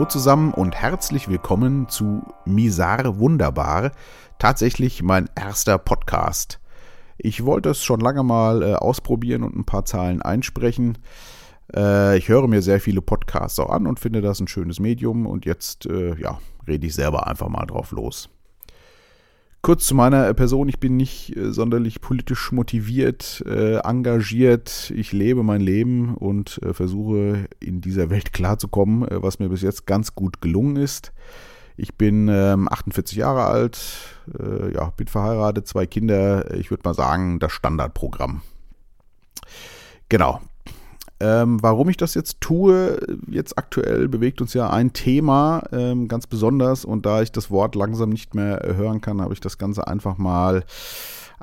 Hallo zusammen und herzlich willkommen zu Misar Wunderbar, tatsächlich mein erster Podcast. Ich wollte es schon lange mal äh, ausprobieren und ein paar Zahlen einsprechen. Äh, ich höre mir sehr viele Podcasts auch an und finde das ein schönes Medium und jetzt äh, ja, rede ich selber einfach mal drauf los. Kurz zu meiner Person, ich bin nicht äh, sonderlich politisch motiviert, äh, engagiert. Ich lebe mein Leben und äh, versuche in dieser Welt klarzukommen, äh, was mir bis jetzt ganz gut gelungen ist. Ich bin ähm, 48 Jahre alt, äh, ja, bin verheiratet, zwei Kinder. Ich würde mal sagen, das Standardprogramm. Genau, ähm, warum ich das jetzt tue, jetzt aktuell bewegt uns ja ein Thema ähm, ganz besonders und da ich das Wort langsam nicht mehr hören kann, habe ich das Ganze einfach mal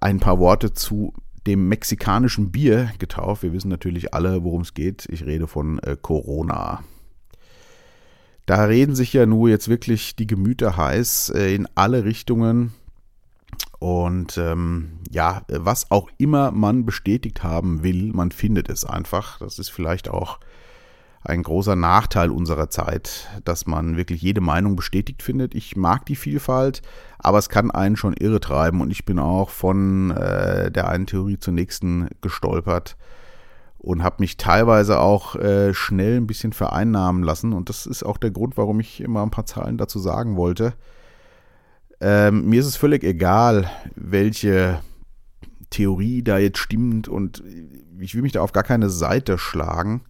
ein paar Worte zu dem mexikanischen Bier getauft. Wir wissen natürlich alle, worum es geht. Ich rede von äh, Corona. Da reden sich ja nur jetzt wirklich die Gemüter heiß äh, in alle Richtungen. Und ähm, ja, was auch immer man bestätigt haben will, man findet es einfach. Das ist vielleicht auch ein großer Nachteil unserer Zeit, dass man wirklich jede Meinung bestätigt findet. Ich mag die Vielfalt, aber es kann einen schon irre treiben und ich bin auch von äh, der einen Theorie zur nächsten gestolpert und habe mich teilweise auch äh, schnell ein bisschen vereinnahmen lassen und das ist auch der Grund, warum ich immer ein paar Zahlen dazu sagen wollte. Ähm, mir ist es völlig egal, welche Theorie da jetzt stimmt und ich will mich da auf gar keine Seite schlagen.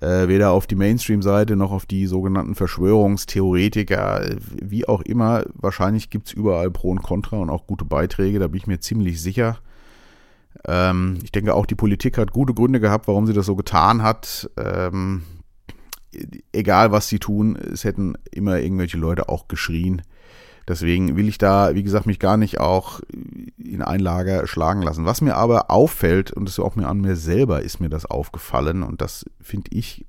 Äh, weder auf die Mainstream-Seite noch auf die sogenannten Verschwörungstheoretiker, wie auch immer. Wahrscheinlich gibt es überall Pro und Contra und auch gute Beiträge, da bin ich mir ziemlich sicher. Ähm, ich denke, auch die Politik hat gute Gründe gehabt, warum sie das so getan hat. Ähm, egal was sie tun, es hätten immer irgendwelche Leute auch geschrien. Deswegen will ich da, wie gesagt, mich gar nicht auch in ein Lager schlagen lassen. Was mir aber auffällt, und das ist auch mir an mir selber ist mir das aufgefallen, und das finde ich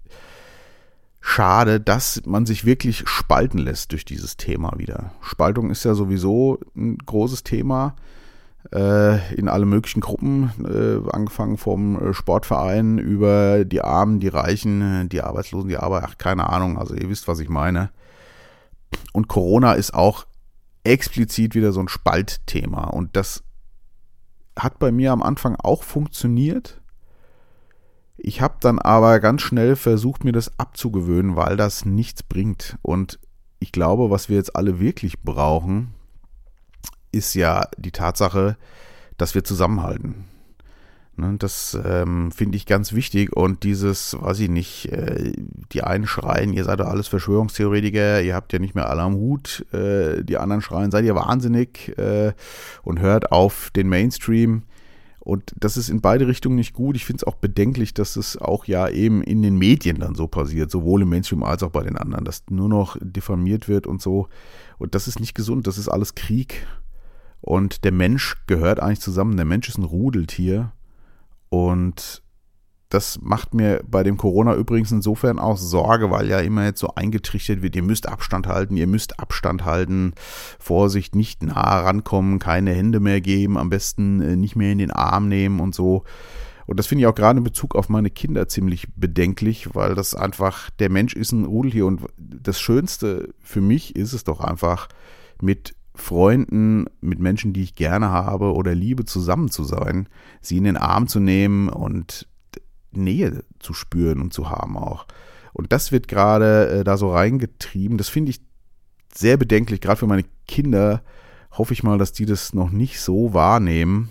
schade, dass man sich wirklich spalten lässt durch dieses Thema wieder. Spaltung ist ja sowieso ein großes Thema äh, in alle möglichen Gruppen, äh, angefangen vom Sportverein über die Armen, die Reichen, die Arbeitslosen, die Arbeit, ach, keine Ahnung, also ihr wisst, was ich meine. Und Corona ist auch explizit wieder so ein Spaltthema. Und das hat bei mir am Anfang auch funktioniert. Ich habe dann aber ganz schnell versucht, mir das abzugewöhnen, weil das nichts bringt. Und ich glaube, was wir jetzt alle wirklich brauchen, ist ja die Tatsache, dass wir zusammenhalten. Ne, das ähm, finde ich ganz wichtig und dieses, weiß ich nicht, äh, die einen schreien, ihr seid doch alles Verschwörungstheoretiker, ihr habt ja nicht mehr alle am Hut, äh, die anderen schreien, seid ihr wahnsinnig äh, und hört auf den Mainstream. Und das ist in beide Richtungen nicht gut. Ich finde es auch bedenklich, dass es auch ja eben in den Medien dann so passiert, sowohl im Mainstream als auch bei den anderen, dass nur noch diffamiert wird und so. Und das ist nicht gesund, das ist alles Krieg. Und der Mensch gehört eigentlich zusammen. Der Mensch ist ein Rudeltier und das macht mir bei dem Corona übrigens insofern auch Sorge, weil ja immer jetzt so eingetrichtert wird, ihr müsst Abstand halten, ihr müsst Abstand halten, Vorsicht, nicht nah rankommen, keine Hände mehr geben, am besten äh, nicht mehr in den Arm nehmen und so. Und das finde ich auch gerade in Bezug auf meine Kinder ziemlich bedenklich, weil das einfach, der Mensch ist ein Rudel hier und das Schönste für mich ist es doch einfach, mit Freunden, mit Menschen, die ich gerne habe oder liebe, zusammen zu sein, sie in den Arm zu nehmen und Nähe zu spüren und zu haben auch. Und das wird gerade äh, da so reingetrieben. Das finde ich sehr bedenklich, gerade für meine Kinder. Hoffe ich mal, dass die das noch nicht so wahrnehmen,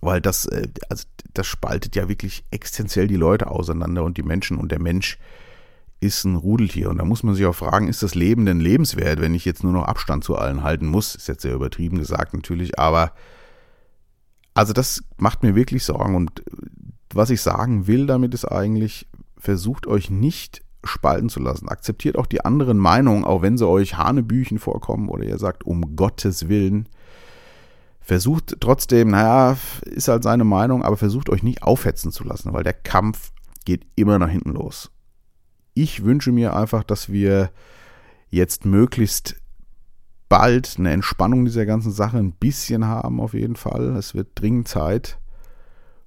weil das, äh, also das spaltet ja wirklich existenziell die Leute auseinander und die Menschen und der Mensch ist ein Rudeltier. Und da muss man sich auch fragen, ist das Leben denn lebenswert, wenn ich jetzt nur noch Abstand zu allen halten muss? Ist jetzt sehr übertrieben gesagt natürlich, aber also das macht mir wirklich Sorgen. Und was ich sagen will damit ist eigentlich, versucht euch nicht spalten zu lassen. Akzeptiert auch die anderen Meinungen, auch wenn sie euch Hanebüchen vorkommen oder ihr sagt, um Gottes Willen. Versucht trotzdem, naja, ist halt seine Meinung, aber versucht euch nicht aufhetzen zu lassen, weil der Kampf geht immer nach hinten los ich wünsche mir einfach, dass wir jetzt möglichst bald eine Entspannung dieser ganzen Sache ein bisschen haben, auf jeden Fall. Es wird dringend Zeit.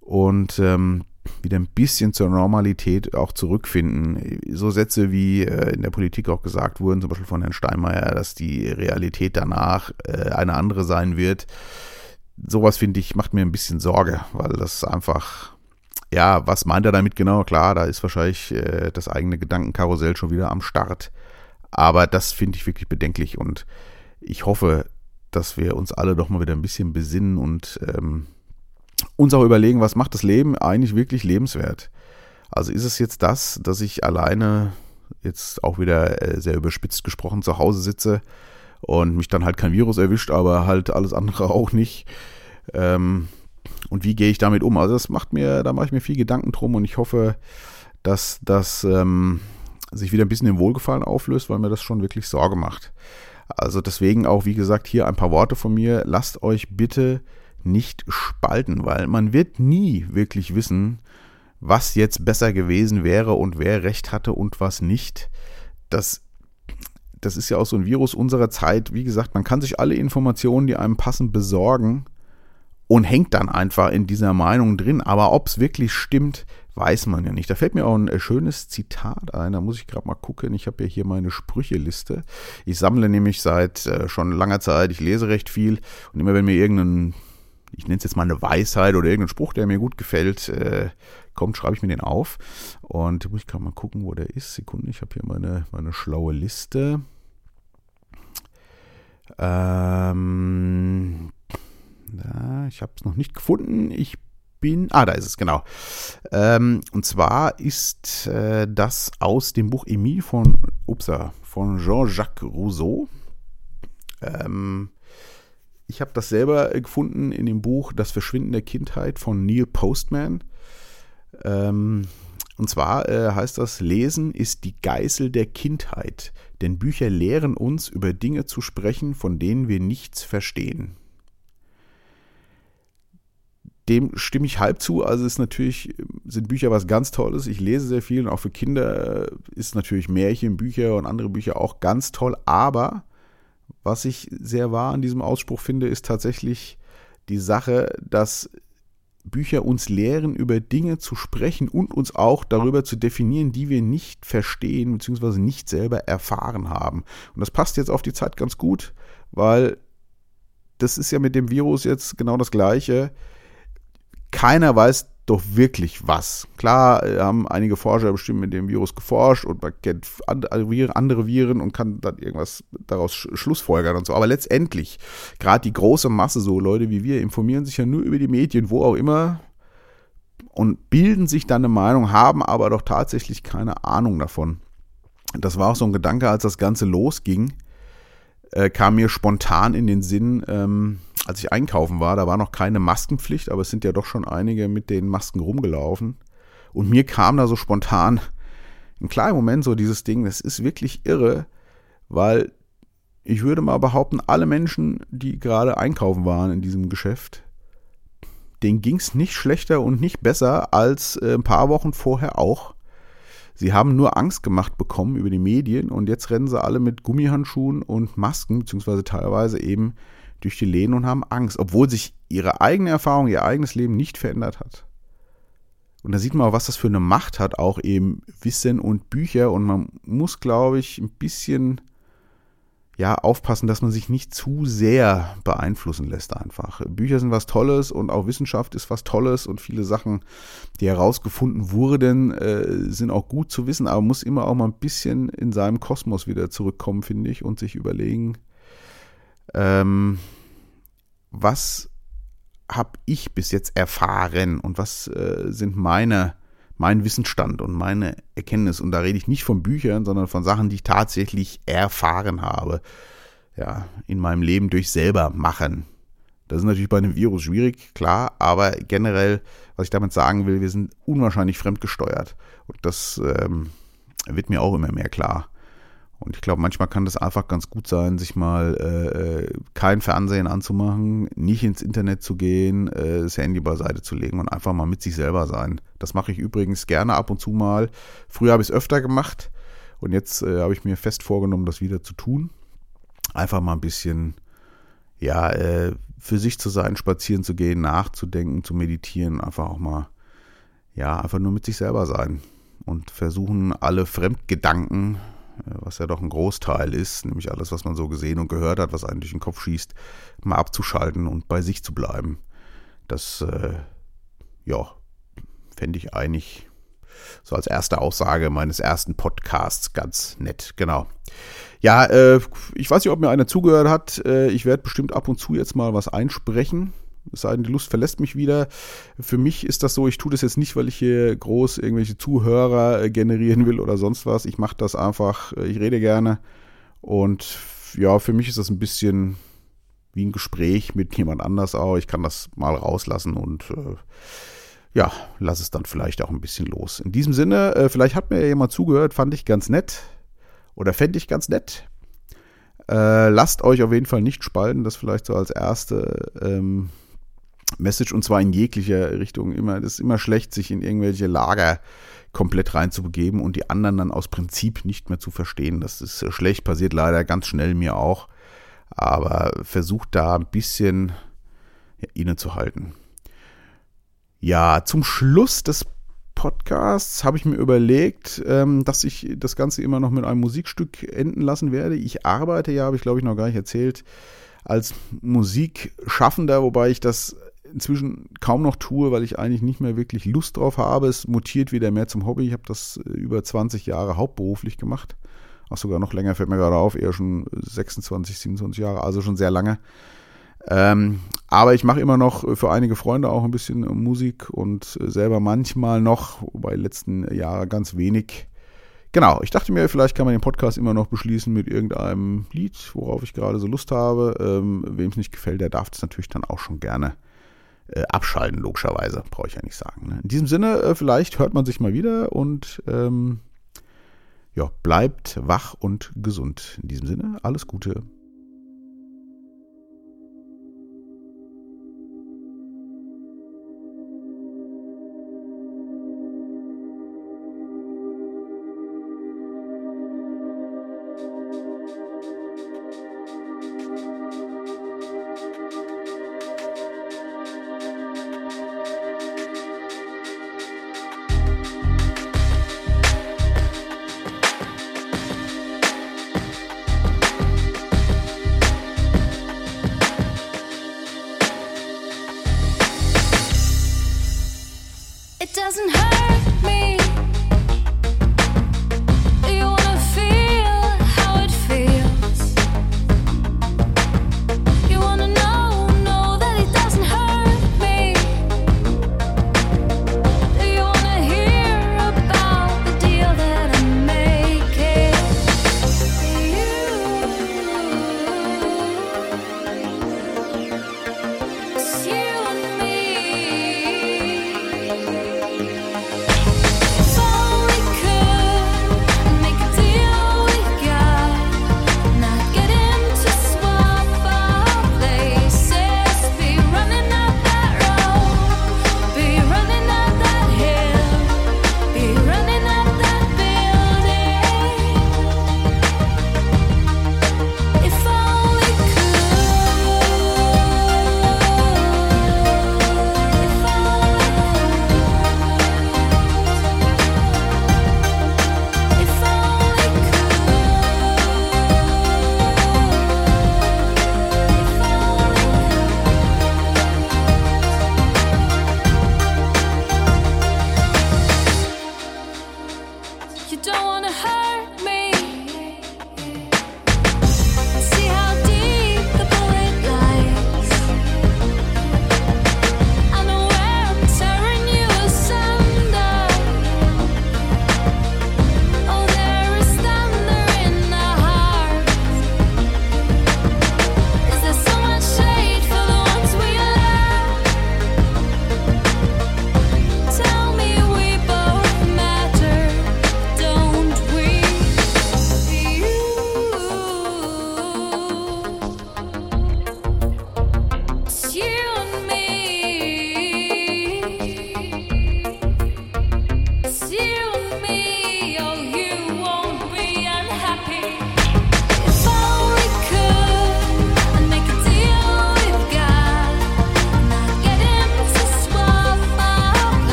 Und ähm, wieder ein bisschen zur Normalität auch zurückfinden. So Sätze wie äh, in der Politik auch gesagt wurden, zum Beispiel von Herrn Steinmeier, dass die Realität danach äh, eine andere sein wird. Sowas finde ich, macht mir ein bisschen Sorge, weil das einfach, ja, was meint er damit genau? Klar, da ist wahrscheinlich äh, das eigene Gedankenkarussell schon wieder am Start. Aber das finde ich wirklich bedenklich und ich hoffe, dass wir uns alle doch mal wieder ein bisschen besinnen und ähm, uns auch überlegen, was macht das Leben eigentlich wirklich lebenswert? Also ist es jetzt das, dass ich alleine jetzt auch wieder äh, sehr überspitzt gesprochen zu Hause sitze und mich dann halt kein Virus erwischt, aber halt alles andere auch nicht. Ähm, und wie gehe ich damit um? Also das macht mir, da mache ich mir viel Gedanken drum und ich hoffe, dass das ähm, sich wieder ein bisschen im Wohlgefallen auflöst, weil mir das schon wirklich Sorge macht. Also deswegen auch, wie gesagt, hier ein paar Worte von mir. Lasst euch bitte nicht spalten, weil man wird nie wirklich wissen, was jetzt besser gewesen wäre und wer recht hatte und was nicht. Das, das ist ja auch so ein Virus unserer Zeit. Wie gesagt, man kann sich alle Informationen, die einem passen, besorgen und hängt dann einfach in dieser Meinung drin. Aber ob es wirklich stimmt, weiß man ja nicht. Da fällt mir auch ein äh, schönes Zitat ein, da muss ich gerade mal gucken. Ich habe ja hier meine Sprücheliste. Ich sammle nämlich seit äh, schon langer Zeit, ich lese recht viel und immer wenn mir irgendein ich nenne es jetzt mal eine Weisheit oder irgendein Spruch, der mir gut gefällt, äh, kommt, schreibe ich mir den auf. Und muss ich gerade mal gucken, wo der ist. Sekunde, ich habe hier meine, meine schlaue Liste. Ähm, ja, ich habe es noch nicht gefunden. Ich bin. Ah, da ist es, genau. Ähm, und zwar ist äh, das aus dem Buch Emile von, von Jean-Jacques Rousseau. Ähm, ich habe das selber gefunden in dem Buch Das Verschwinden der Kindheit von Neil Postman. Ähm, und zwar äh, heißt das, Lesen ist die Geißel der Kindheit, denn Bücher lehren uns, über Dinge zu sprechen, von denen wir nichts verstehen. Dem stimme ich halb zu. Also ist natürlich, sind Bücher was ganz Tolles. Ich lese sehr viel und auch für Kinder ist natürlich Märchen, Bücher und andere Bücher auch ganz toll. Aber was ich sehr wahr an diesem Ausspruch finde, ist tatsächlich die Sache, dass Bücher uns lehren, über Dinge zu sprechen und uns auch darüber zu definieren, die wir nicht verstehen bzw. nicht selber erfahren haben. Und das passt jetzt auf die Zeit ganz gut, weil das ist ja mit dem Virus jetzt genau das Gleiche. Keiner weiß doch wirklich was. Klar äh, haben einige Forscher bestimmt mit dem Virus geforscht und man kennt andere Viren und kann dann irgendwas daraus schlussfolgern und so. Aber letztendlich, gerade die große Masse, so Leute wie wir, informieren sich ja nur über die Medien, wo auch immer, und bilden sich dann eine Meinung, haben aber doch tatsächlich keine Ahnung davon. Das war auch so ein Gedanke, als das Ganze losging, äh, kam mir spontan in den Sinn, ähm, als ich einkaufen war, da war noch keine Maskenpflicht, aber es sind ja doch schon einige mit den Masken rumgelaufen. Und mir kam da so spontan ein kleiner Moment so dieses Ding, das ist wirklich irre, weil ich würde mal behaupten, alle Menschen, die gerade einkaufen waren in diesem Geschäft, denen ging es nicht schlechter und nicht besser als äh, ein paar Wochen vorher auch. Sie haben nur Angst gemacht bekommen über die Medien und jetzt rennen sie alle mit Gummihandschuhen und Masken, beziehungsweise teilweise eben durch die Läden und haben Angst, obwohl sich ihre eigene Erfahrung, ihr eigenes Leben nicht verändert hat. Und da sieht man auch, was das für eine Macht hat, auch eben Wissen und Bücher. Und man muss, glaube ich, ein bisschen ja, aufpassen, dass man sich nicht zu sehr beeinflussen lässt einfach. Bücher sind was Tolles und auch Wissenschaft ist was Tolles und viele Sachen, die herausgefunden wurden, äh, sind auch gut zu wissen, aber muss immer auch mal ein bisschen in seinem Kosmos wieder zurückkommen, finde ich, und sich überlegen, ähm, was habe ich bis jetzt erfahren und was äh, sind meine, mein Wissensstand und meine Erkenntnis. Und da rede ich nicht von Büchern, sondern von Sachen, die ich tatsächlich erfahren habe. Ja, in meinem Leben durch selber machen. Das ist natürlich bei einem Virus schwierig, klar, aber generell, was ich damit sagen will, wir sind unwahrscheinlich fremdgesteuert. Und das ähm, wird mir auch immer mehr klar. Und ich glaube, manchmal kann das einfach ganz gut sein, sich mal äh, äh, kein Fernsehen anzumachen, nicht ins Internet zu gehen, äh, das Handy beiseite zu legen und einfach mal mit sich selber sein. Das mache ich übrigens gerne ab und zu mal. Früher habe ich es öfter gemacht und jetzt äh, habe ich mir fest vorgenommen, das wieder zu tun. Einfach mal ein bisschen, ja, äh, für sich zu sein, spazieren zu gehen, nachzudenken, zu meditieren, einfach auch mal ja, einfach nur mit sich selber sein und versuchen, alle Fremdgedanken, was ja doch ein Großteil ist, nämlich alles, was man so gesehen und gehört hat, was einen durch den Kopf schießt, mal abzuschalten und bei sich zu bleiben. Das, äh, ja, fände ich eigentlich so als erste Aussage meines ersten Podcasts ganz nett. Genau. Ja, äh, ich weiß nicht, ob mir einer zugehört hat. Äh, ich werde bestimmt ab und zu jetzt mal was einsprechen. Es sei denn, die Lust verlässt mich wieder. Für mich ist das so, ich tue das jetzt nicht, weil ich hier groß irgendwelche Zuhörer äh, generieren will oder sonst was. Ich mache das einfach, äh, ich rede gerne. Und ja, für mich ist das ein bisschen wie ein Gespräch mit jemand anders auch. Ich kann das mal rauslassen und äh, ja, lass es dann vielleicht auch ein bisschen los. In diesem Sinne, äh, vielleicht hat mir jemand zugehört, fand ich ganz nett oder fände ich ganz nett. Äh, lasst euch auf jeden Fall nicht spalten, das vielleicht so als erste ähm, Message und zwar in jeglicher Richtung. Immer, das ist immer schlecht, sich in irgendwelche Lager komplett reinzubegeben und die anderen dann aus Prinzip nicht mehr zu verstehen. Das ist äh, schlecht, passiert leider ganz schnell mir auch. Aber versucht da ein bisschen ja, innezuhalten. Ja, zum Schluss des Podcasts habe ich mir überlegt, ähm, dass ich das Ganze immer noch mit einem Musikstück enden lassen werde. Ich arbeite ja, habe ich glaube ich noch gar nicht erzählt, als Musikschaffender, wobei ich das inzwischen kaum noch tue, weil ich eigentlich nicht mehr wirklich Lust drauf habe. Es mutiert wieder mehr zum Hobby. Ich habe das äh, über 20 Jahre hauptberuflich gemacht. Auch sogar noch länger, fällt mir gerade auf, eher schon 26, 27 Jahre, also schon sehr lange. Ähm, aber ich mache immer noch für einige Freunde auch ein bisschen Musik und selber manchmal noch, wobei letzten Jahre ganz wenig. Genau, ich dachte mir, vielleicht kann man den Podcast immer noch beschließen mit irgendeinem Lied, worauf ich gerade so Lust habe. Ähm, Wem es nicht gefällt, der darf es natürlich dann auch schon gerne äh, abschalten, logischerweise, brauche ich ja nicht sagen. Ne? In diesem Sinne, äh, vielleicht hört man sich mal wieder und ähm, ja, bleibt wach und gesund. In diesem Sinne, alles Gute. It doesn't hurt.